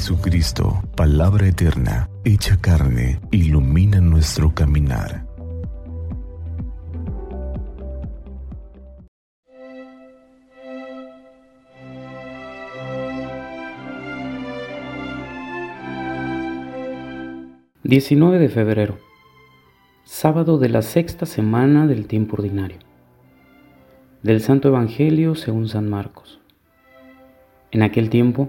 Jesucristo, palabra eterna, hecha carne, ilumina nuestro caminar. ...19 de febrero... ...sábado de la sexta semana del tiempo ordinario... ...del Santo Evangelio según San Marcos... En aquel tiempo,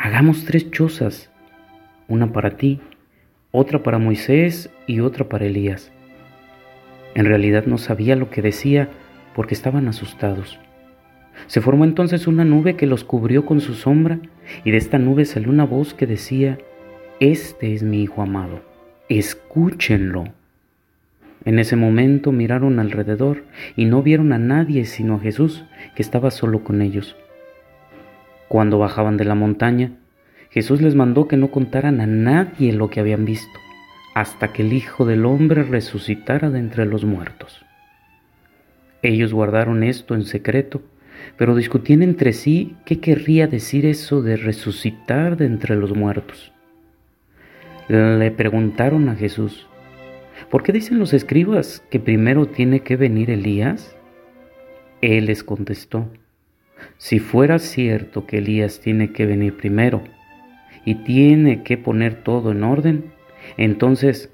hagamos tres chozas, una para ti, otra para Moisés y otra para Elías. En realidad no sabía lo que decía porque estaban asustados. Se formó entonces una nube que los cubrió con su sombra y de esta nube salió una voz que decía, Este es mi Hijo amado, escúchenlo. En ese momento miraron alrededor y no vieron a nadie sino a Jesús, que estaba solo con ellos. Cuando bajaban de la montaña, Jesús les mandó que no contaran a nadie lo que habían visto, hasta que el Hijo del Hombre resucitara de entre los muertos. Ellos guardaron esto en secreto, pero discutían entre sí qué querría decir eso de resucitar de entre los muertos. Le preguntaron a Jesús, ¿por qué dicen los escribas que primero tiene que venir Elías? Él les contestó, si fuera cierto que Elías tiene que venir primero y tiene que poner todo en orden, entonces,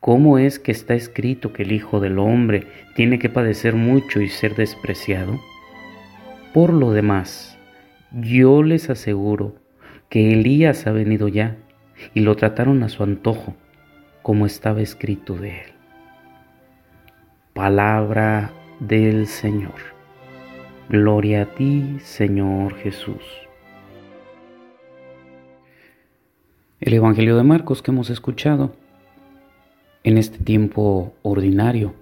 ¿cómo es que está escrito que el Hijo del Hombre tiene que padecer mucho y ser despreciado? Por lo demás, yo les aseguro que Elías ha venido ya y lo trataron a su antojo, como estaba escrito de él. Palabra del Señor. Gloria a ti, Señor Jesús. El Evangelio de Marcos que hemos escuchado en este tiempo ordinario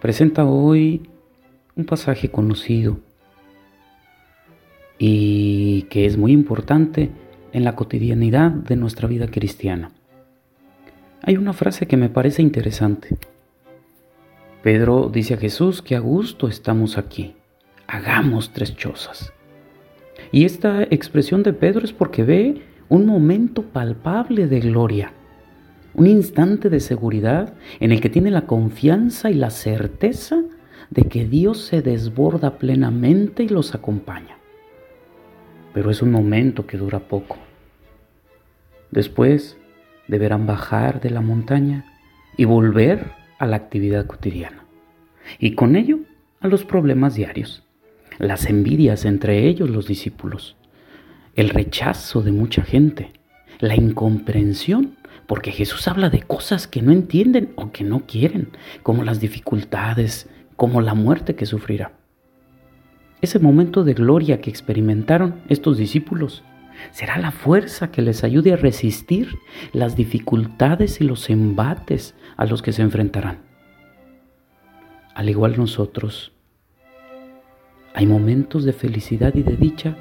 presenta hoy un pasaje conocido y que es muy importante en la cotidianidad de nuestra vida cristiana. Hay una frase que me parece interesante. Pedro dice a Jesús que a gusto estamos aquí hagamos tres chozas. Y esta expresión de Pedro es porque ve un momento palpable de gloria, un instante de seguridad en el que tiene la confianza y la certeza de que Dios se desborda plenamente y los acompaña. Pero es un momento que dura poco. Después deberán bajar de la montaña y volver a la actividad cotidiana. Y con ello a los problemas diarios las envidias entre ellos los discípulos, el rechazo de mucha gente, la incomprensión, porque Jesús habla de cosas que no entienden o que no quieren, como las dificultades, como la muerte que sufrirá. Ese momento de gloria que experimentaron estos discípulos será la fuerza que les ayude a resistir las dificultades y los embates a los que se enfrentarán. Al igual nosotros, hay momentos de felicidad y de dicha,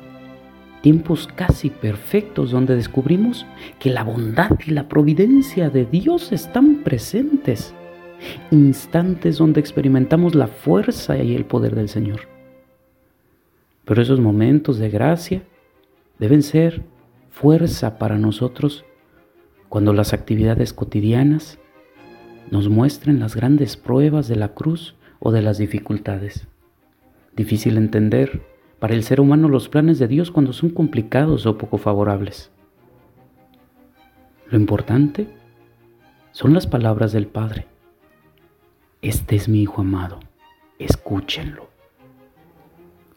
tiempos casi perfectos donde descubrimos que la bondad y la providencia de Dios están presentes, instantes donde experimentamos la fuerza y el poder del Señor. Pero esos momentos de gracia deben ser fuerza para nosotros cuando las actividades cotidianas nos muestren las grandes pruebas de la cruz o de las dificultades. Difícil entender para el ser humano los planes de Dios cuando son complicados o poco favorables. Lo importante son las palabras del Padre. Este es mi Hijo amado, escúchenlo.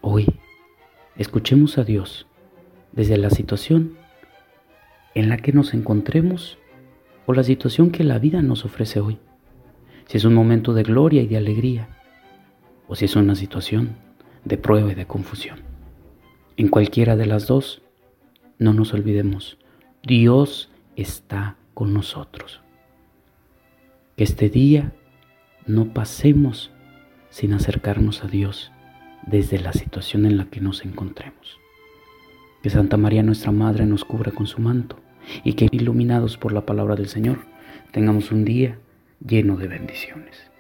Hoy, escuchemos a Dios desde la situación en la que nos encontremos o la situación que la vida nos ofrece hoy. Si es un momento de gloria y de alegría, o si es una situación de prueba y de confusión. En cualquiera de las dos, no nos olvidemos, Dios está con nosotros. Que este día no pasemos sin acercarnos a Dios desde la situación en la que nos encontremos. Que Santa María nuestra Madre nos cubra con su manto y que iluminados por la palabra del Señor tengamos un día lleno de bendiciones.